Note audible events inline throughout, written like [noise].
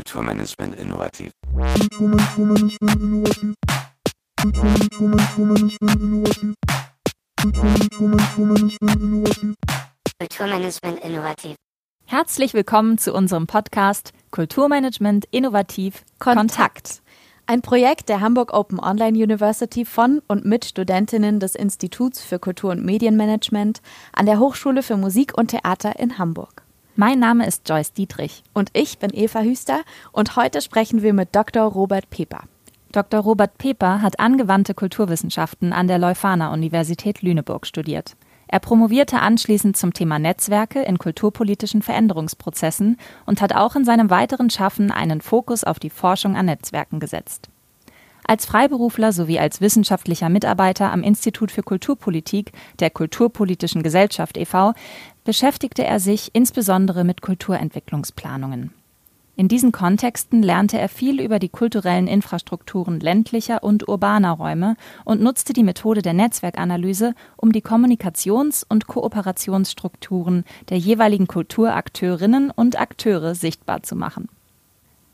Kulturmanagement innovativ. Kulturmanagement innovativ. Herzlich willkommen zu unserem Podcast Kulturmanagement innovativ Kontakt. Ein Projekt der Hamburg Open Online University von und mit Studentinnen des Instituts für Kultur- und Medienmanagement an der Hochschule für Musik und Theater in Hamburg. Mein Name ist Joyce Dietrich. Und ich bin Eva Hüster und heute sprechen wir mit Dr. Robert Peper. Dr. Robert Peper hat angewandte Kulturwissenschaften an der Leuphana Universität Lüneburg studiert. Er promovierte anschließend zum Thema Netzwerke in kulturpolitischen Veränderungsprozessen und hat auch in seinem weiteren Schaffen einen Fokus auf die Forschung an Netzwerken gesetzt. Als Freiberufler sowie als wissenschaftlicher Mitarbeiter am Institut für Kulturpolitik der Kulturpolitischen Gesellschaft e.V. beschäftigte er sich insbesondere mit Kulturentwicklungsplanungen. In diesen Kontexten lernte er viel über die kulturellen Infrastrukturen ländlicher und urbaner Räume und nutzte die Methode der Netzwerkanalyse, um die Kommunikations- und Kooperationsstrukturen der jeweiligen Kulturakteurinnen und Akteure sichtbar zu machen.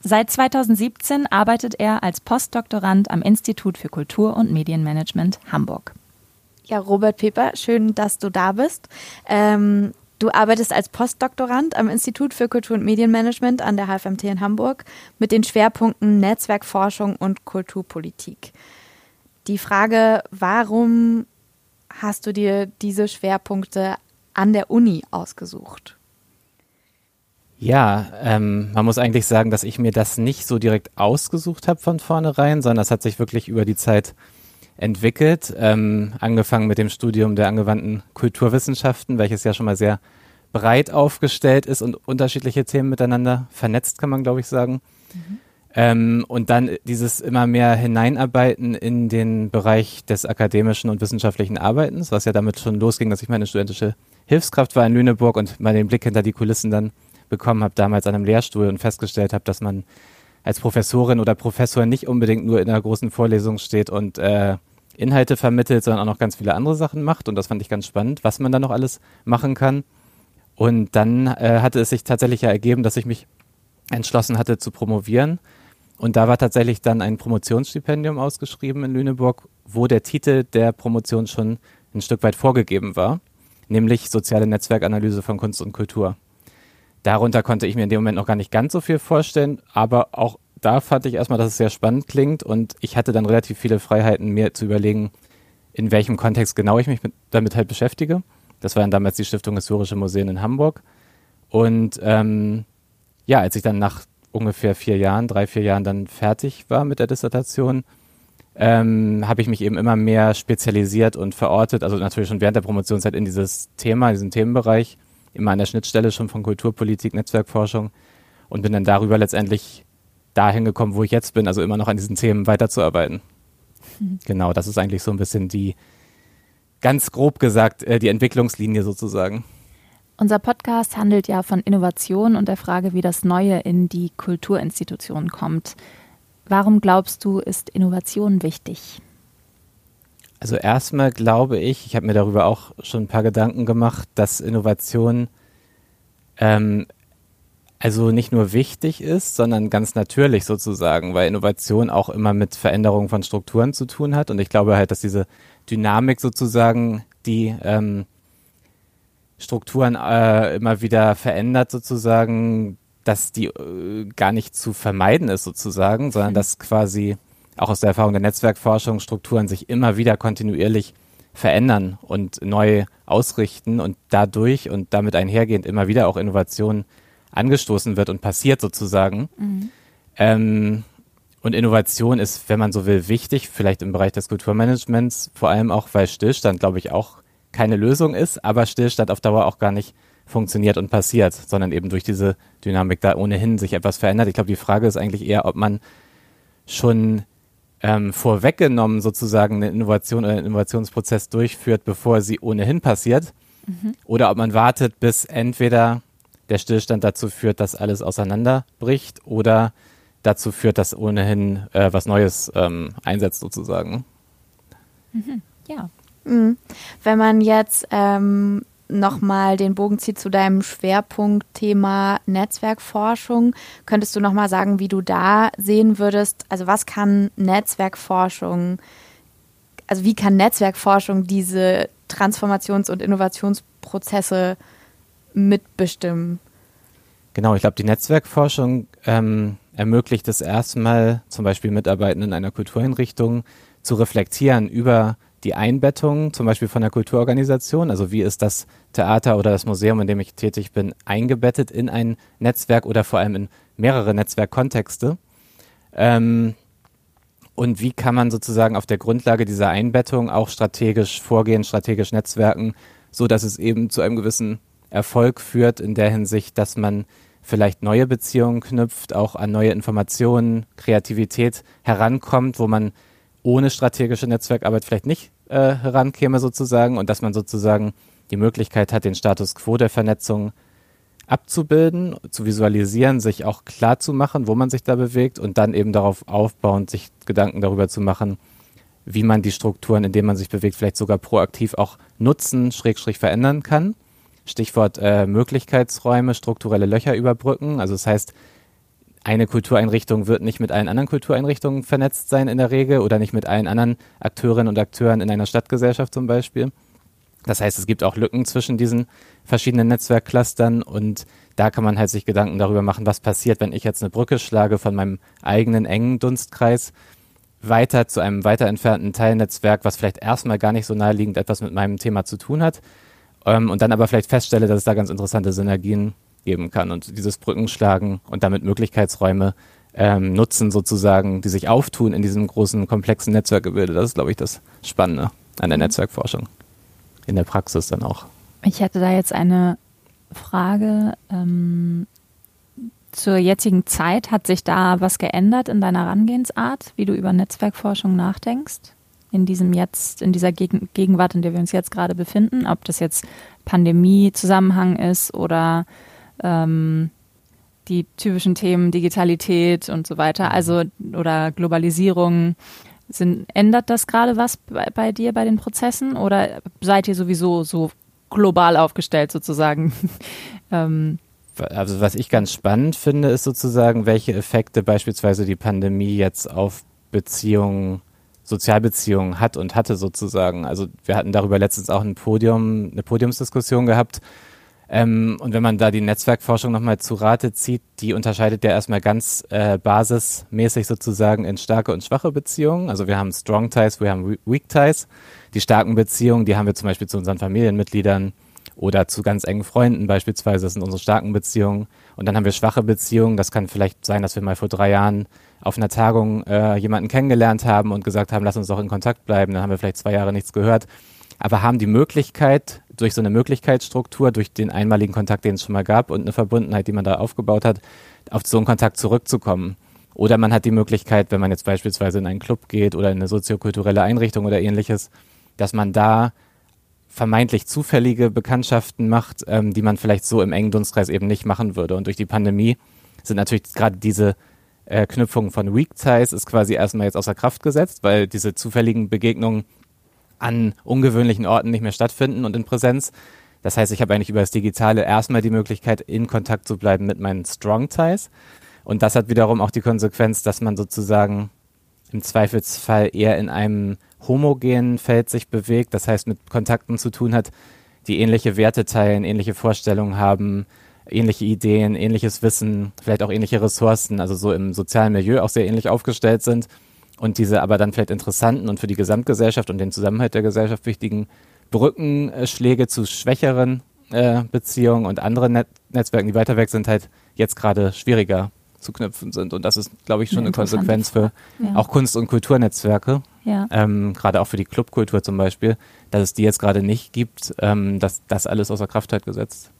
Seit 2017 arbeitet er als Postdoktorand am Institut für Kultur- und Medienmanagement Hamburg. Ja, Robert Peper, schön, dass du da bist. Ähm, Du arbeitest als Postdoktorand am Institut für Kultur- und Medienmanagement an der HFMT in Hamburg mit den Schwerpunkten Netzwerkforschung und Kulturpolitik. Die Frage, warum hast du dir diese Schwerpunkte an der Uni ausgesucht? Ja, ähm, man muss eigentlich sagen, dass ich mir das nicht so direkt ausgesucht habe von vornherein, sondern das hat sich wirklich über die Zeit entwickelt, ähm, angefangen mit dem Studium der angewandten Kulturwissenschaften, welches ja schon mal sehr breit aufgestellt ist und unterschiedliche Themen miteinander vernetzt, kann man glaube ich sagen. Mhm. Ähm, und dann dieses immer mehr Hineinarbeiten in den Bereich des akademischen und wissenschaftlichen Arbeitens, was ja damit schon losging, dass ich meine studentische Hilfskraft war in Lüneburg und mal den Blick hinter die Kulissen dann bekommen habe, damals an einem Lehrstuhl und festgestellt habe, dass man als Professorin oder Professor nicht unbedingt nur in einer großen Vorlesung steht und äh, Inhalte vermittelt, sondern auch noch ganz viele andere Sachen macht. Und das fand ich ganz spannend, was man da noch alles machen kann. Und dann äh, hatte es sich tatsächlich ja ergeben, dass ich mich entschlossen hatte zu promovieren. Und da war tatsächlich dann ein Promotionsstipendium ausgeschrieben in Lüneburg, wo der Titel der Promotion schon ein Stück weit vorgegeben war, nämlich soziale Netzwerkanalyse von Kunst und Kultur. Darunter konnte ich mir in dem Moment noch gar nicht ganz so viel vorstellen, aber auch da fand ich erstmal, dass es sehr spannend klingt und ich hatte dann relativ viele Freiheiten, mir zu überlegen, in welchem Kontext genau ich mich mit, damit halt beschäftige. Das war dann damals die Stiftung Historische Museen in Hamburg. Und ähm, ja, als ich dann nach ungefähr vier Jahren, drei, vier Jahren dann fertig war mit der Dissertation, ähm, habe ich mich eben immer mehr spezialisiert und verortet, also natürlich schon während der Promotionszeit in dieses Thema, in diesen Themenbereich immer an der Schnittstelle schon von Kulturpolitik, Netzwerkforschung und bin dann darüber letztendlich dahin gekommen, wo ich jetzt bin, also immer noch an diesen Themen weiterzuarbeiten. Mhm. Genau, das ist eigentlich so ein bisschen die, ganz grob gesagt, äh, die Entwicklungslinie sozusagen. Unser Podcast handelt ja von Innovation und der Frage, wie das Neue in die Kulturinstitutionen kommt. Warum glaubst du, ist Innovation wichtig? Also erstmal glaube ich, ich habe mir darüber auch schon ein paar Gedanken gemacht, dass Innovation ähm, also nicht nur wichtig ist, sondern ganz natürlich sozusagen, weil Innovation auch immer mit Veränderungen von Strukturen zu tun hat. Und ich glaube halt, dass diese Dynamik sozusagen, die ähm, Strukturen äh, immer wieder verändert sozusagen, dass die äh, gar nicht zu vermeiden ist sozusagen, sondern mhm. dass quasi auch aus der Erfahrung der Netzwerkforschung Strukturen sich immer wieder kontinuierlich verändern und neu ausrichten und dadurch und damit einhergehend immer wieder auch Innovationen angestoßen wird und passiert sozusagen. Mhm. Ähm, und Innovation ist, wenn man so will, wichtig, vielleicht im Bereich des Kulturmanagements, vor allem auch, weil Stillstand, glaube ich, auch keine Lösung ist, aber Stillstand auf Dauer auch gar nicht funktioniert und passiert, sondern eben durch diese Dynamik da ohnehin sich etwas verändert. Ich glaube, die Frage ist eigentlich eher, ob man schon ähm, vorweggenommen sozusagen eine Innovation oder einen Innovationsprozess durchführt, bevor sie ohnehin passiert. Mhm. Oder ob man wartet, bis entweder der Stillstand dazu führt, dass alles auseinanderbricht oder dazu führt, dass ohnehin äh, was Neues ähm, einsetzt sozusagen. Mhm. Ja. Mhm. Wenn man jetzt ähm, nochmal den Bogen zieht zu deinem Schwerpunktthema Netzwerkforschung, könntest du nochmal sagen, wie du da sehen würdest, also was kann Netzwerkforschung, also wie kann Netzwerkforschung diese Transformations- und Innovationsprozesse mitbestimmen? Genau, ich glaube, die Netzwerkforschung ähm, ermöglicht es erstmal, zum Beispiel Mitarbeitenden einer Kultureinrichtung zu reflektieren über die Einbettung zum Beispiel von der Kulturorganisation, also wie ist das Theater oder das Museum, in dem ich tätig bin, eingebettet in ein Netzwerk oder vor allem in mehrere Netzwerkkontexte. Ähm, und wie kann man sozusagen auf der Grundlage dieser Einbettung auch strategisch vorgehen, strategisch netzwerken, so dass es eben zu einem gewissen Erfolg führt in der Hinsicht, dass man vielleicht neue Beziehungen knüpft, auch an neue Informationen, Kreativität herankommt, wo man ohne strategische Netzwerkarbeit vielleicht nicht äh, herankäme sozusagen und dass man sozusagen die Möglichkeit hat, den Status quo der Vernetzung abzubilden, zu visualisieren, sich auch klar zu machen, wo man sich da bewegt und dann eben darauf aufbauend sich Gedanken darüber zu machen, wie man die Strukturen, in denen man sich bewegt, vielleicht sogar proaktiv auch nutzen, schrägstrich verändern kann. Stichwort äh, Möglichkeitsräume, strukturelle Löcher überbrücken. Also das heißt, eine Kultureinrichtung wird nicht mit allen anderen Kultureinrichtungen vernetzt sein in der Regel oder nicht mit allen anderen Akteurinnen und Akteuren in einer Stadtgesellschaft zum Beispiel. Das heißt, es gibt auch Lücken zwischen diesen verschiedenen Netzwerkclustern und da kann man halt sich Gedanken darüber machen, was passiert, wenn ich jetzt eine Brücke schlage von meinem eigenen engen Dunstkreis weiter zu einem weiter entfernten Teilnetzwerk, was vielleicht erstmal gar nicht so naheliegend etwas mit meinem Thema zu tun hat ähm, und dann aber vielleicht feststelle, dass es da ganz interessante Synergien geben kann und dieses Brückenschlagen und damit Möglichkeitsräume ähm, nutzen sozusagen, die sich auftun in diesem großen, komplexen Netzwerkgebilde. Das ist, glaube ich, das Spannende an der mhm. Netzwerkforschung. In der Praxis dann auch. Ich hätte da jetzt eine Frage. Ähm, zur jetzigen Zeit hat sich da was geändert in deiner Herangehensart, wie du über Netzwerkforschung nachdenkst? In diesem jetzt, in dieser Gegenwart, in der wir uns jetzt gerade befinden, ob das jetzt Pandemie-Zusammenhang ist oder ähm, die typischen Themen Digitalität und so weiter, also oder Globalisierung. Sind, ändert das gerade was bei, bei dir bei den Prozessen oder seid ihr sowieso so global aufgestellt sozusagen? [laughs] ähm, also was ich ganz spannend finde, ist sozusagen, welche Effekte beispielsweise die Pandemie jetzt auf Beziehungen, Sozialbeziehungen hat und hatte sozusagen. Also wir hatten darüber letztens auch ein Podium, eine Podiumsdiskussion gehabt, ähm, und wenn man da die Netzwerkforschung nochmal zu Rate zieht, die unterscheidet ja erstmal ganz äh, basismäßig sozusagen in starke und schwache Beziehungen. Also wir haben Strong Ties, wir haben Weak Ties. Die starken Beziehungen, die haben wir zum Beispiel zu unseren Familienmitgliedern oder zu ganz engen Freunden beispielsweise. Das sind unsere starken Beziehungen. Und dann haben wir schwache Beziehungen. Das kann vielleicht sein, dass wir mal vor drei Jahren auf einer Tagung äh, jemanden kennengelernt haben und gesagt haben, lass uns doch in Kontakt bleiben. Dann haben wir vielleicht zwei Jahre nichts gehört aber haben die Möglichkeit, durch so eine Möglichkeitsstruktur, durch den einmaligen Kontakt, den es schon mal gab und eine Verbundenheit, die man da aufgebaut hat, auf so einen Kontakt zurückzukommen. Oder man hat die Möglichkeit, wenn man jetzt beispielsweise in einen Club geht oder in eine soziokulturelle Einrichtung oder ähnliches, dass man da vermeintlich zufällige Bekanntschaften macht, ähm, die man vielleicht so im engen Dunstkreis eben nicht machen würde. Und durch die Pandemie sind natürlich gerade diese äh, Knüpfungen von Weak Ties ist quasi erstmal jetzt außer Kraft gesetzt, weil diese zufälligen Begegnungen an ungewöhnlichen Orten nicht mehr stattfinden und in Präsenz. Das heißt, ich habe eigentlich über das Digitale erstmal die Möglichkeit, in Kontakt zu bleiben mit meinen Strong Ties. Und das hat wiederum auch die Konsequenz, dass man sozusagen im Zweifelsfall eher in einem homogenen Feld sich bewegt, das heißt mit Kontakten zu tun hat, die ähnliche Werte teilen, ähnliche Vorstellungen haben, ähnliche Ideen, ähnliches Wissen, vielleicht auch ähnliche Ressourcen, also so im sozialen Milieu auch sehr ähnlich aufgestellt sind und diese aber dann vielleicht interessanten und für die Gesamtgesellschaft und den Zusammenhalt der Gesellschaft wichtigen Brückenschläge zu schwächeren äh, Beziehungen und anderen Net Netzwerken, die weiter weg sind, halt jetzt gerade schwieriger zu knüpfen sind. Und das ist, glaube ich, schon eine, eine Konsequenz für ja. auch Kunst- und Kulturnetzwerke. Ja. Ähm, gerade auch für die Clubkultur zum Beispiel, dass es die jetzt gerade nicht gibt, ähm, dass das alles außer Kraft halt gesetzt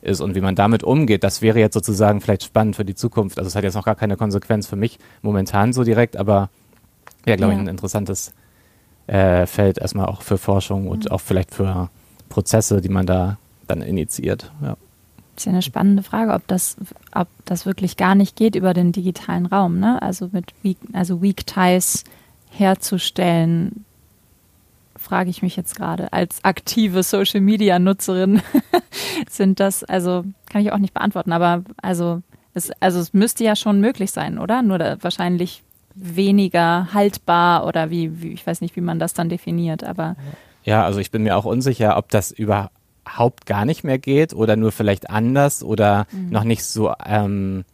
ist und wie man damit umgeht, das wäre jetzt sozusagen vielleicht spannend für die Zukunft. Also es hat jetzt noch gar keine Konsequenz für mich momentan so direkt, aber ja, glaube ja. ich, ein interessantes äh, Feld erstmal auch für Forschung und auch vielleicht für Prozesse, die man da dann initiiert. Ja. Das ist ja eine spannende Frage, ob das, ob das wirklich gar nicht geht über den digitalen Raum, ne? Also mit Weak, also Weak Ties herzustellen, frage ich mich jetzt gerade als aktive Social Media Nutzerin. [laughs] Sind das, also kann ich auch nicht beantworten, aber also es, also es müsste ja schon möglich sein, oder? Nur da, wahrscheinlich weniger haltbar oder wie, wie, ich weiß nicht, wie man das dann definiert, aber. Ja, also ich bin mir auch unsicher, ob das überhaupt gar nicht mehr geht oder nur vielleicht anders oder mhm. noch nicht so ähm,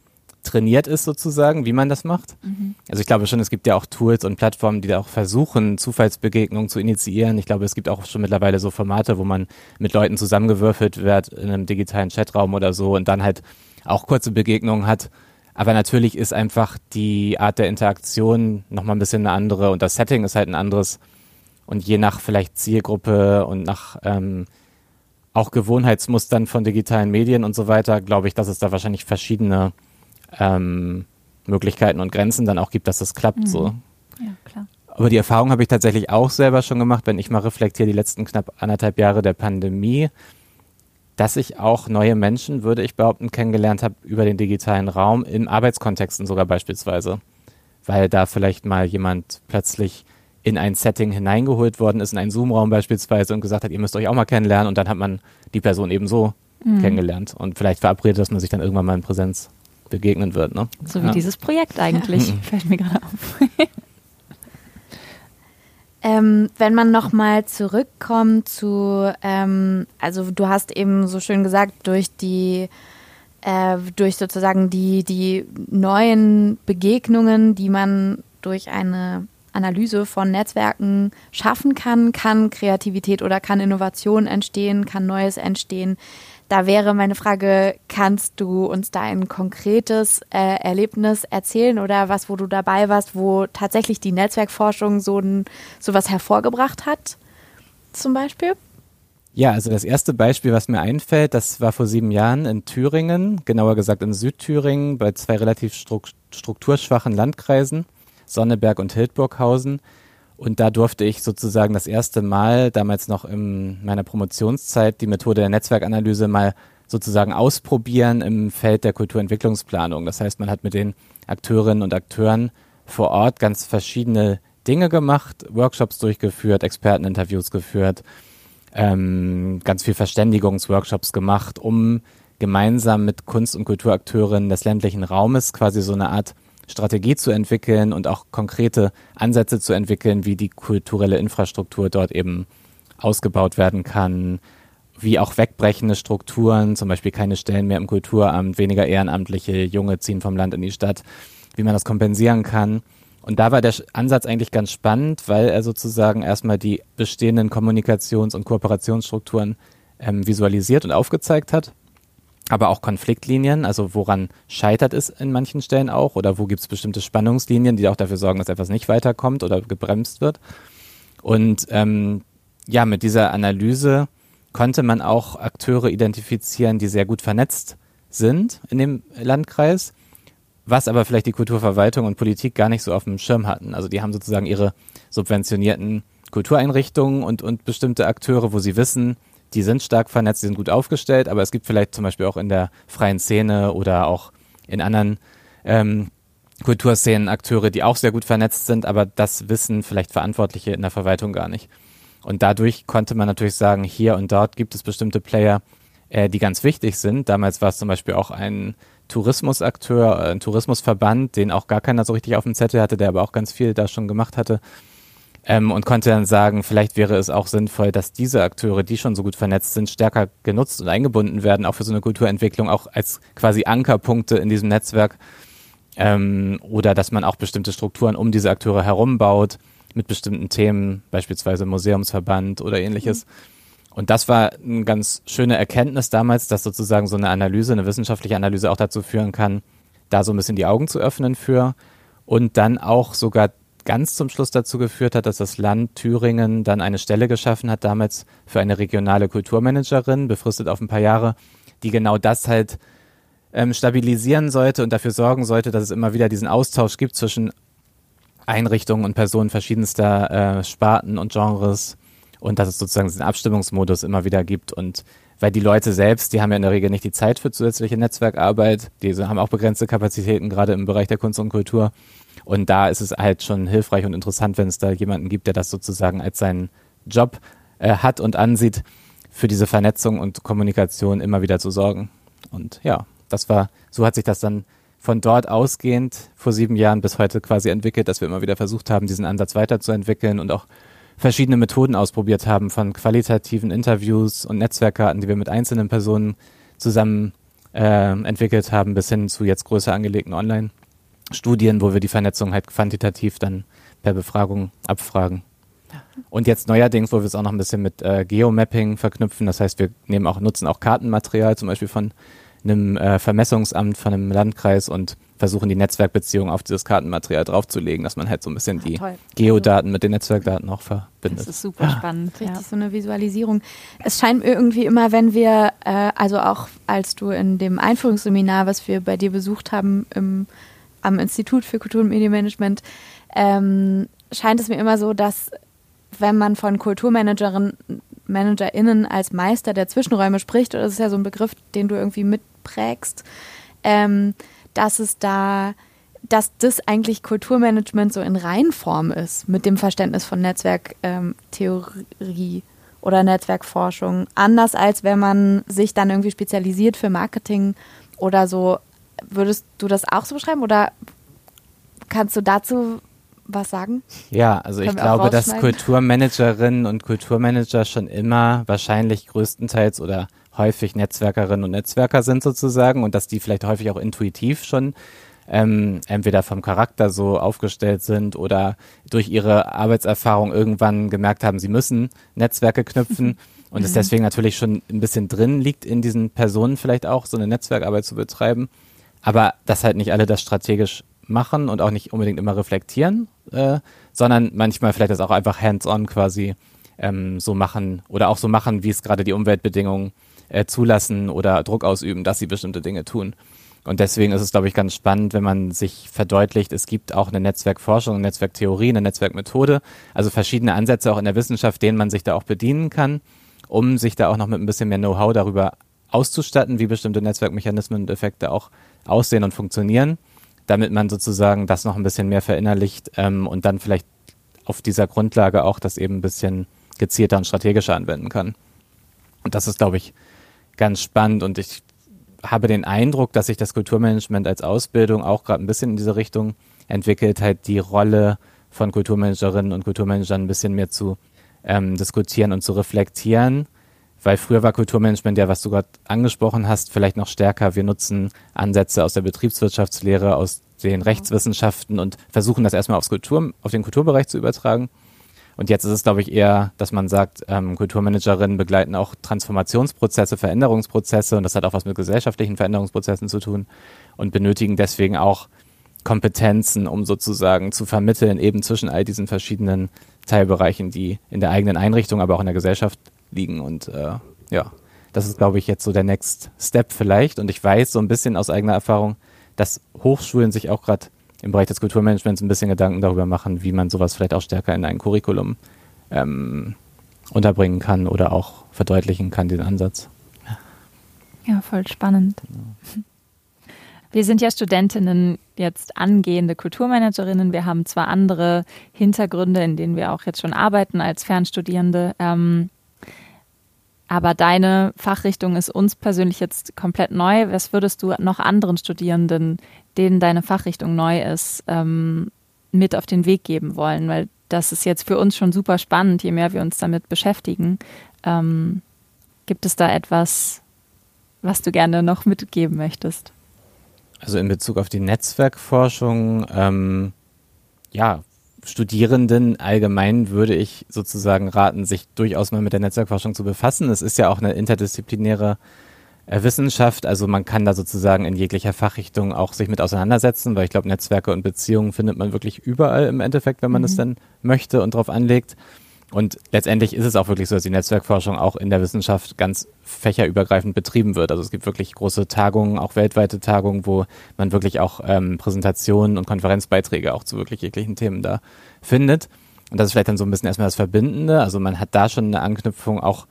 trainiert ist sozusagen, wie man das macht. Mhm. Also ich glaube schon, es gibt ja auch Tools und Plattformen, die da auch versuchen, Zufallsbegegnungen zu initiieren. Ich glaube, es gibt auch schon mittlerweile so Formate, wo man mit Leuten zusammengewürfelt wird in einem digitalen Chatraum oder so und dann halt auch kurze Begegnungen hat. Aber natürlich ist einfach die Art der Interaktion nochmal ein bisschen eine andere und das Setting ist halt ein anderes. Und je nach vielleicht Zielgruppe und nach ähm, auch Gewohnheitsmustern von digitalen Medien und so weiter, glaube ich, dass es da wahrscheinlich verschiedene ähm, Möglichkeiten und Grenzen dann auch gibt, dass das klappt. Mhm. So. Ja, klar. Aber die Erfahrung habe ich tatsächlich auch selber schon gemacht, wenn ich mal reflektiere, die letzten knapp anderthalb Jahre der Pandemie, dass ich auch neue Menschen, würde ich behaupten, kennengelernt habe über den digitalen Raum, in Arbeitskontexten sogar beispielsweise. Weil da vielleicht mal jemand plötzlich in ein Setting hineingeholt worden ist, in einen Zoom-Raum beispielsweise und gesagt hat, ihr müsst euch auch mal kennenlernen und dann hat man die Person eben so mhm. kennengelernt und vielleicht verabredet, dass man sich dann irgendwann mal in Präsenz begegnen wird. Ne? So wie ja. dieses Projekt eigentlich, [laughs] fällt mir gerade auf. [laughs] Ähm, wenn man nochmal zurückkommt zu, ähm, also du hast eben so schön gesagt, durch die, äh, durch sozusagen die, die neuen Begegnungen, die man durch eine Analyse von Netzwerken schaffen kann, kann Kreativität oder kann Innovation entstehen, kann Neues entstehen. Da wäre meine Frage, kannst du uns da ein konkretes äh, Erlebnis erzählen oder was, wo du dabei warst, wo tatsächlich die Netzwerkforschung so ein, sowas hervorgebracht hat, zum Beispiel? Ja, also das erste Beispiel, was mir einfällt, das war vor sieben Jahren in Thüringen, genauer gesagt in Südthüringen, bei zwei relativ strukturschwachen Landkreisen, Sonneberg und Hildburghausen. Und da durfte ich sozusagen das erste Mal, damals noch in meiner Promotionszeit, die Methode der Netzwerkanalyse mal sozusagen ausprobieren im Feld der Kulturentwicklungsplanung. Das heißt, man hat mit den Akteurinnen und Akteuren vor Ort ganz verschiedene Dinge gemacht, Workshops durchgeführt, Experteninterviews geführt, ähm, ganz viel Verständigungsworkshops gemacht, um gemeinsam mit Kunst- und Kulturakteurinnen des ländlichen Raumes quasi so eine Art Strategie zu entwickeln und auch konkrete Ansätze zu entwickeln, wie die kulturelle Infrastruktur dort eben ausgebaut werden kann, wie auch wegbrechende Strukturen, zum Beispiel keine Stellen mehr im Kulturamt, weniger Ehrenamtliche, Junge ziehen vom Land in die Stadt, wie man das kompensieren kann. Und da war der Ansatz eigentlich ganz spannend, weil er sozusagen erstmal die bestehenden Kommunikations- und Kooperationsstrukturen ähm, visualisiert und aufgezeigt hat aber auch Konfliktlinien, also woran scheitert es in manchen Stellen auch oder wo gibt es bestimmte Spannungslinien, die auch dafür sorgen, dass etwas nicht weiterkommt oder gebremst wird. Und ähm, ja, mit dieser Analyse konnte man auch Akteure identifizieren, die sehr gut vernetzt sind in dem Landkreis, was aber vielleicht die Kulturverwaltung und Politik gar nicht so auf dem Schirm hatten. Also die haben sozusagen ihre subventionierten Kultureinrichtungen und, und bestimmte Akteure, wo sie wissen, die sind stark vernetzt, die sind gut aufgestellt, aber es gibt vielleicht zum Beispiel auch in der freien Szene oder auch in anderen ähm, Kulturszenen Akteure, die auch sehr gut vernetzt sind, aber das wissen vielleicht Verantwortliche in der Verwaltung gar nicht. Und dadurch konnte man natürlich sagen, hier und dort gibt es bestimmte Player, äh, die ganz wichtig sind. Damals war es zum Beispiel auch ein Tourismusakteur, äh, ein Tourismusverband, den auch gar keiner so richtig auf dem Zettel hatte, der aber auch ganz viel da schon gemacht hatte ähm, und konnte dann sagen, vielleicht wäre es auch sinnvoll, dass diese Akteure, die schon so gut vernetzt sind, stärker genutzt und eingebunden werden, auch für so eine Kulturentwicklung, auch als quasi Ankerpunkte in diesem Netzwerk. Ähm, oder dass man auch bestimmte Strukturen um diese Akteure herum baut, mit bestimmten Themen, beispielsweise Museumsverband oder ähnliches. Mhm. Und das war eine ganz schöne Erkenntnis damals, dass sozusagen so eine Analyse, eine wissenschaftliche Analyse auch dazu führen kann, da so ein bisschen die Augen zu öffnen für und dann auch sogar ganz zum Schluss dazu geführt hat, dass das Land Thüringen dann eine Stelle geschaffen hat, damals für eine regionale Kulturmanagerin, befristet auf ein paar Jahre, die genau das halt ähm, stabilisieren sollte und dafür sorgen sollte, dass es immer wieder diesen Austausch gibt zwischen Einrichtungen und Personen verschiedenster äh, Sparten und Genres und dass es sozusagen diesen Abstimmungsmodus immer wieder gibt und weil die Leute selbst, die haben ja in der Regel nicht die Zeit für zusätzliche Netzwerkarbeit, die haben auch begrenzte Kapazitäten, gerade im Bereich der Kunst und Kultur und da ist es halt schon hilfreich und interessant, wenn es da jemanden gibt, der das sozusagen als seinen Job äh, hat und ansieht, für diese Vernetzung und Kommunikation immer wieder zu sorgen. Und ja, das war, so hat sich das dann von dort ausgehend vor sieben Jahren bis heute quasi entwickelt, dass wir immer wieder versucht haben, diesen Ansatz weiterzuentwickeln und auch verschiedene Methoden ausprobiert haben, von qualitativen Interviews und Netzwerkkarten, die wir mit einzelnen Personen zusammen äh, entwickelt haben, bis hin zu jetzt größer angelegten Online-Studien, wo wir die Vernetzung halt quantitativ dann per Befragung abfragen. Und jetzt neuerdings, wo wir es auch noch ein bisschen mit äh, Geomapping verknüpfen, das heißt, wir nehmen auch, nutzen auch Kartenmaterial, zum Beispiel von einem äh, Vermessungsamt, von einem Landkreis und versuchen die Netzwerkbeziehungen auf dieses Kartenmaterial draufzulegen, dass man halt so ein bisschen die Toll. Geodaten mit den Netzwerkdaten auch verbindet. Das ist super ja. spannend. Richtig, ja. so eine Visualisierung. Es scheint mir irgendwie immer, wenn wir, äh, also auch als du in dem Einführungsseminar, was wir bei dir besucht haben im, am Institut für Kultur- und Medienmanagement, ähm, scheint es mir immer so, dass wenn man von Kulturmanagerinnen ManagerInnen als Meister der Zwischenräume spricht, das ist ja so ein Begriff, den du irgendwie mitprägst, ähm, dass es da, dass das eigentlich Kulturmanagement so in Reinform ist, mit dem Verständnis von Netzwerktheorie ähm, oder Netzwerkforschung. Anders als wenn man sich dann irgendwie spezialisiert für Marketing oder so. Würdest du das auch so beschreiben oder kannst du dazu was sagen? Ja, also Können ich glaube, dass Kulturmanagerinnen und Kulturmanager schon immer wahrscheinlich größtenteils oder häufig Netzwerkerinnen und Netzwerker sind sozusagen und dass die vielleicht häufig auch intuitiv schon ähm, entweder vom Charakter so aufgestellt sind oder durch ihre Arbeitserfahrung irgendwann gemerkt haben, sie müssen Netzwerke knüpfen [laughs] und es mhm. deswegen natürlich schon ein bisschen drin liegt in diesen Personen vielleicht auch so eine Netzwerkarbeit zu betreiben, aber dass halt nicht alle das strategisch machen und auch nicht unbedingt immer reflektieren, äh, sondern manchmal vielleicht das auch einfach hands-on quasi ähm, so machen oder auch so machen, wie es gerade die Umweltbedingungen äh, zulassen oder Druck ausüben, dass sie bestimmte Dinge tun. Und deswegen ist es, glaube ich, ganz spannend, wenn man sich verdeutlicht, es gibt auch eine Netzwerkforschung, eine Netzwerktheorie, eine Netzwerkmethode, also verschiedene Ansätze auch in der Wissenschaft, denen man sich da auch bedienen kann, um sich da auch noch mit ein bisschen mehr Know-how darüber auszustatten, wie bestimmte Netzwerkmechanismen und Effekte auch aussehen und funktionieren damit man sozusagen das noch ein bisschen mehr verinnerlicht ähm, und dann vielleicht auf dieser Grundlage auch das eben ein bisschen gezielter und strategischer anwenden kann. Und das ist, glaube ich, ganz spannend und ich habe den Eindruck, dass sich das Kulturmanagement als Ausbildung auch gerade ein bisschen in diese Richtung entwickelt, halt die Rolle von Kulturmanagerinnen und Kulturmanagern ein bisschen mehr zu ähm, diskutieren und zu reflektieren weil früher war Kulturmanagement ja, was du gerade angesprochen hast, vielleicht noch stärker. Wir nutzen Ansätze aus der Betriebswirtschaftslehre, aus den Rechtswissenschaften und versuchen das erstmal aufs Kultur, auf den Kulturbereich zu übertragen. Und jetzt ist es, glaube ich, eher, dass man sagt, ähm, Kulturmanagerinnen begleiten auch Transformationsprozesse, Veränderungsprozesse und das hat auch was mit gesellschaftlichen Veränderungsprozessen zu tun und benötigen deswegen auch Kompetenzen, um sozusagen zu vermitteln, eben zwischen all diesen verschiedenen Teilbereichen, die in der eigenen Einrichtung, aber auch in der Gesellschaft liegen. Und äh, ja, das ist, glaube ich, jetzt so der Next Step vielleicht. Und ich weiß so ein bisschen aus eigener Erfahrung, dass Hochschulen sich auch gerade im Bereich des Kulturmanagements ein bisschen Gedanken darüber machen, wie man sowas vielleicht auch stärker in ein Curriculum ähm, unterbringen kann oder auch verdeutlichen kann, den Ansatz. Ja, voll spannend. Wir sind ja Studentinnen, jetzt angehende Kulturmanagerinnen. Wir haben zwar andere Hintergründe, in denen wir auch jetzt schon arbeiten als Fernstudierende. Ähm, aber deine Fachrichtung ist uns persönlich jetzt komplett neu. Was würdest du noch anderen Studierenden, denen deine Fachrichtung neu ist, ähm, mit auf den Weg geben wollen? Weil das ist jetzt für uns schon super spannend, je mehr wir uns damit beschäftigen. Ähm, gibt es da etwas, was du gerne noch mitgeben möchtest? Also in Bezug auf die Netzwerkforschung, ähm, ja, Studierenden allgemein würde ich sozusagen raten, sich durchaus mal mit der Netzwerkforschung zu befassen. Es ist ja auch eine interdisziplinäre äh, Wissenschaft, also man kann da sozusagen in jeglicher Fachrichtung auch sich mit auseinandersetzen, weil ich glaube, Netzwerke und Beziehungen findet man wirklich überall im Endeffekt, wenn man es mhm. dann möchte und darauf anlegt. Und letztendlich ist es auch wirklich so, dass die Netzwerkforschung auch in der Wissenschaft ganz fächerübergreifend betrieben wird. Also es gibt wirklich große Tagungen, auch weltweite Tagungen, wo man wirklich auch ähm, Präsentationen und Konferenzbeiträge auch zu wirklich jeglichen Themen da findet. Und das ist vielleicht dann so ein bisschen erstmal das Verbindende. Also man hat da schon eine Anknüpfung, auch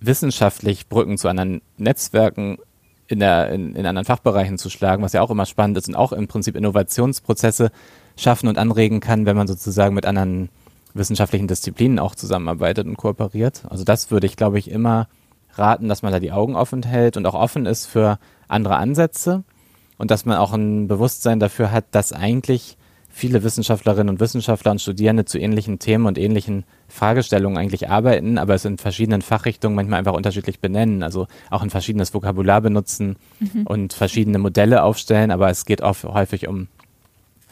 wissenschaftlich Brücken zu anderen Netzwerken in, der, in, in anderen Fachbereichen zu schlagen, was ja auch immer spannend ist und auch im Prinzip Innovationsprozesse schaffen und anregen kann, wenn man sozusagen mit anderen wissenschaftlichen Disziplinen auch zusammenarbeitet und kooperiert. Also das würde ich, glaube ich, immer raten, dass man da die Augen offen hält und auch offen ist für andere Ansätze und dass man auch ein Bewusstsein dafür hat, dass eigentlich viele Wissenschaftlerinnen und Wissenschaftler und Studierende zu ähnlichen Themen und ähnlichen Fragestellungen eigentlich arbeiten, aber es in verschiedenen Fachrichtungen manchmal einfach unterschiedlich benennen, also auch ein verschiedenes Vokabular benutzen mhm. und verschiedene Modelle aufstellen, aber es geht oft häufig um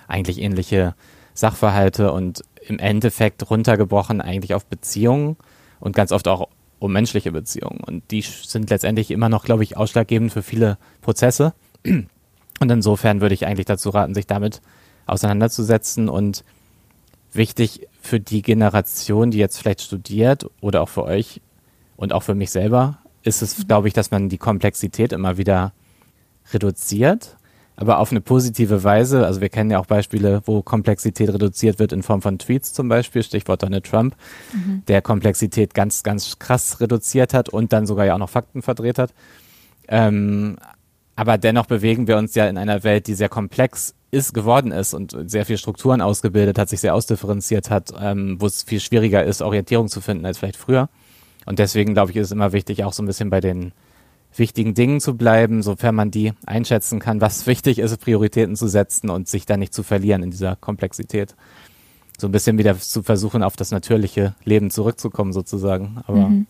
eigentlich ähnliche Sachverhalte und im Endeffekt runtergebrochen eigentlich auf Beziehungen und ganz oft auch um menschliche Beziehungen. Und die sind letztendlich immer noch, glaube ich, ausschlaggebend für viele Prozesse. Und insofern würde ich eigentlich dazu raten, sich damit auseinanderzusetzen und wichtig für die Generation, die jetzt vielleicht studiert oder auch für euch und auch für mich selber, ist es, mhm. glaube ich, dass man die Komplexität immer wieder reduziert, aber auf eine positive Weise. Also wir kennen ja auch Beispiele, wo Komplexität reduziert wird in Form von Tweets zum Beispiel, Stichwort Donald Trump, mhm. der Komplexität ganz, ganz krass reduziert hat und dann sogar ja auch noch Fakten verdreht hat. Ähm, aber dennoch bewegen wir uns ja in einer Welt, die sehr komplex ist, geworden ist und sehr viel Strukturen ausgebildet hat, sich sehr ausdifferenziert hat, ähm, wo es viel schwieriger ist, Orientierung zu finden als vielleicht früher. Und deswegen, glaube ich, ist es immer wichtig, auch so ein bisschen bei den wichtigen Dingen zu bleiben, sofern man die einschätzen kann, was wichtig ist, Prioritäten zu setzen und sich da nicht zu verlieren in dieser Komplexität. So ein bisschen wieder zu versuchen, auf das natürliche Leben zurückzukommen, sozusagen. Aber mhm.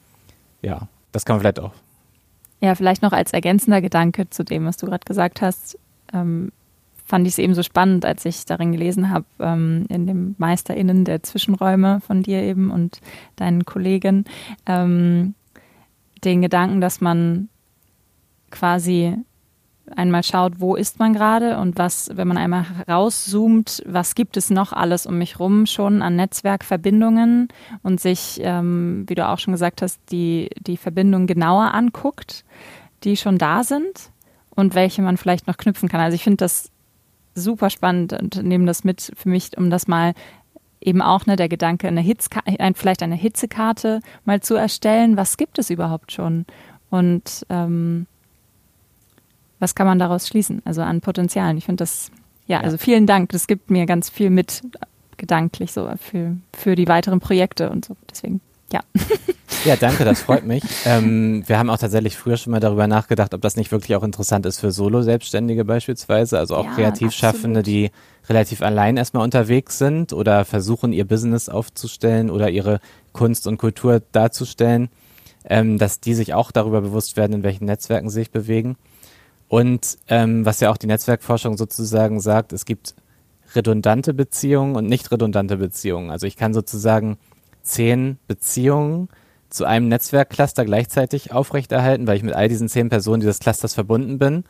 ja, das kann man vielleicht auch. Ja, vielleicht noch als ergänzender Gedanke zu dem, was du gerade gesagt hast. Ähm, fand ich es eben so spannend, als ich darin gelesen habe, ähm, in dem MeisterInnen der Zwischenräume von dir eben und deinen Kollegen, ähm, den Gedanken, dass man quasi einmal schaut, wo ist man gerade und was, wenn man einmal rauszoomt, was gibt es noch alles um mich rum schon an Netzwerkverbindungen und sich, ähm, wie du auch schon gesagt hast, die, die Verbindungen genauer anguckt, die schon da sind und welche man vielleicht noch knüpfen kann. Also ich finde das super spannend und nehme das mit für mich, um das mal eben auch ne, der Gedanke, eine Hitzka vielleicht eine Hitzekarte mal zu erstellen. Was gibt es überhaupt schon? Und ähm, was kann man daraus schließen? Also an Potenzialen. Ich finde das, ja, ja, also vielen Dank. Das gibt mir ganz viel mit gedanklich so für, für die weiteren Projekte und so. Deswegen, ja. [laughs] Ja, danke, das freut mich. ähm, wir haben auch tatsächlich früher schon mal darüber nachgedacht, ob das nicht wirklich auch interessant ist für Solo-Selbstständige beispielsweise, also auch ja, Kreativschaffende, die relativ allein erstmal unterwegs sind oder versuchen, ihr Business aufzustellen oder ihre Kunst und Kultur darzustellen, ähm, dass die sich auch darüber bewusst werden, in welchen Netzwerken sie sich bewegen. Und ähm, was ja auch die Netzwerkforschung sozusagen sagt, es gibt redundante Beziehungen und nicht redundante Beziehungen. Also ich kann sozusagen zehn Beziehungen zu einem Netzwerkcluster gleichzeitig aufrechterhalten, weil ich mit all diesen zehn Personen dieses Clusters verbunden bin,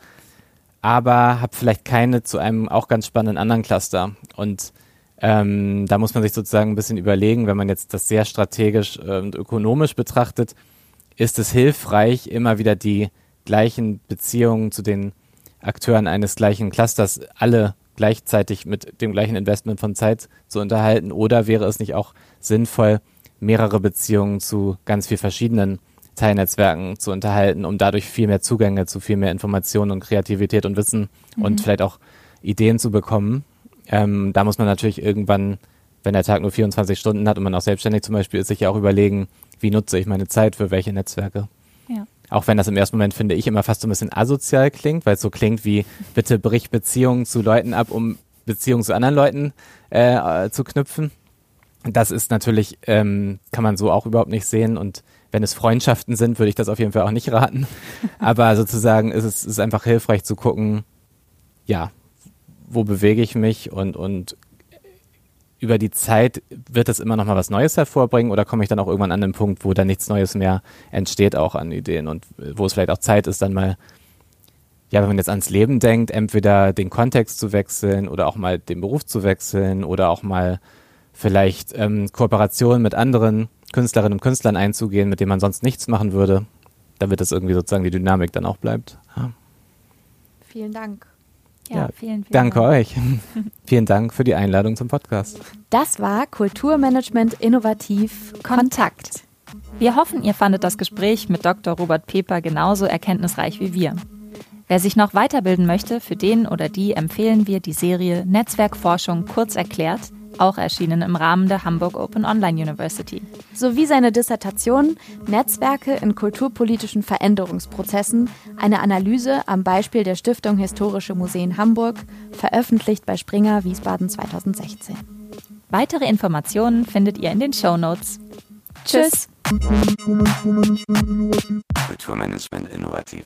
aber habe vielleicht keine zu einem auch ganz spannenden anderen Cluster. Und ähm, da muss man sich sozusagen ein bisschen überlegen, wenn man jetzt das sehr strategisch und ökonomisch betrachtet, ist es hilfreich, immer wieder die gleichen Beziehungen zu den Akteuren eines gleichen Clusters alle gleichzeitig mit dem gleichen Investment von Zeit zu unterhalten? Oder wäre es nicht auch sinnvoll, mehrere Beziehungen zu ganz viel verschiedenen Teilnetzwerken zu unterhalten, um dadurch viel mehr Zugänge zu viel mehr Informationen und Kreativität und Wissen mhm. und vielleicht auch Ideen zu bekommen? Ähm, da muss man natürlich irgendwann, wenn der Tag nur 24 Stunden hat und man auch selbstständig zum Beispiel ist, sich ja auch überlegen, wie nutze ich meine Zeit für welche Netzwerke? Auch wenn das im ersten Moment, finde ich, immer fast so ein bisschen asozial klingt, weil es so klingt wie, bitte brich Beziehungen zu Leuten ab, um Beziehungen zu anderen Leuten äh, zu knüpfen. Das ist natürlich, ähm, kann man so auch überhaupt nicht sehen und wenn es Freundschaften sind, würde ich das auf jeden Fall auch nicht raten. [laughs] Aber sozusagen ist es ist einfach hilfreich zu gucken, ja, wo bewege ich mich und, und über die Zeit wird es immer noch mal was Neues hervorbringen oder komme ich dann auch irgendwann an den Punkt, wo dann nichts Neues mehr entsteht auch an Ideen und wo es vielleicht auch Zeit ist, dann mal, ja, wenn man jetzt ans Leben denkt, entweder den Kontext zu wechseln oder auch mal den Beruf zu wechseln oder auch mal vielleicht ähm, Kooperationen mit anderen Künstlerinnen und Künstlern einzugehen, mit denen man sonst nichts machen würde, damit es irgendwie sozusagen die Dynamik dann auch bleibt. Ja. Vielen Dank. Ja, ja vielen, vielen danke Dank. euch. [laughs] vielen Dank für die Einladung zum Podcast. Das war Kulturmanagement Innovativ Kontakt. Wir hoffen, ihr fandet das Gespräch mit Dr. Robert Peper genauso erkenntnisreich wie wir. Wer sich noch weiterbilden möchte, für den oder die empfehlen wir die Serie Netzwerkforschung kurz erklärt, auch erschienen im Rahmen der Hamburg Open Online University. Sowie seine Dissertation Netzwerke in kulturpolitischen Veränderungsprozessen, eine Analyse am Beispiel der Stiftung Historische Museen Hamburg, veröffentlicht bei Springer Wiesbaden 2016. Weitere Informationen findet ihr in den Show Notes. Tschüss! Kulturmanagement innovativ.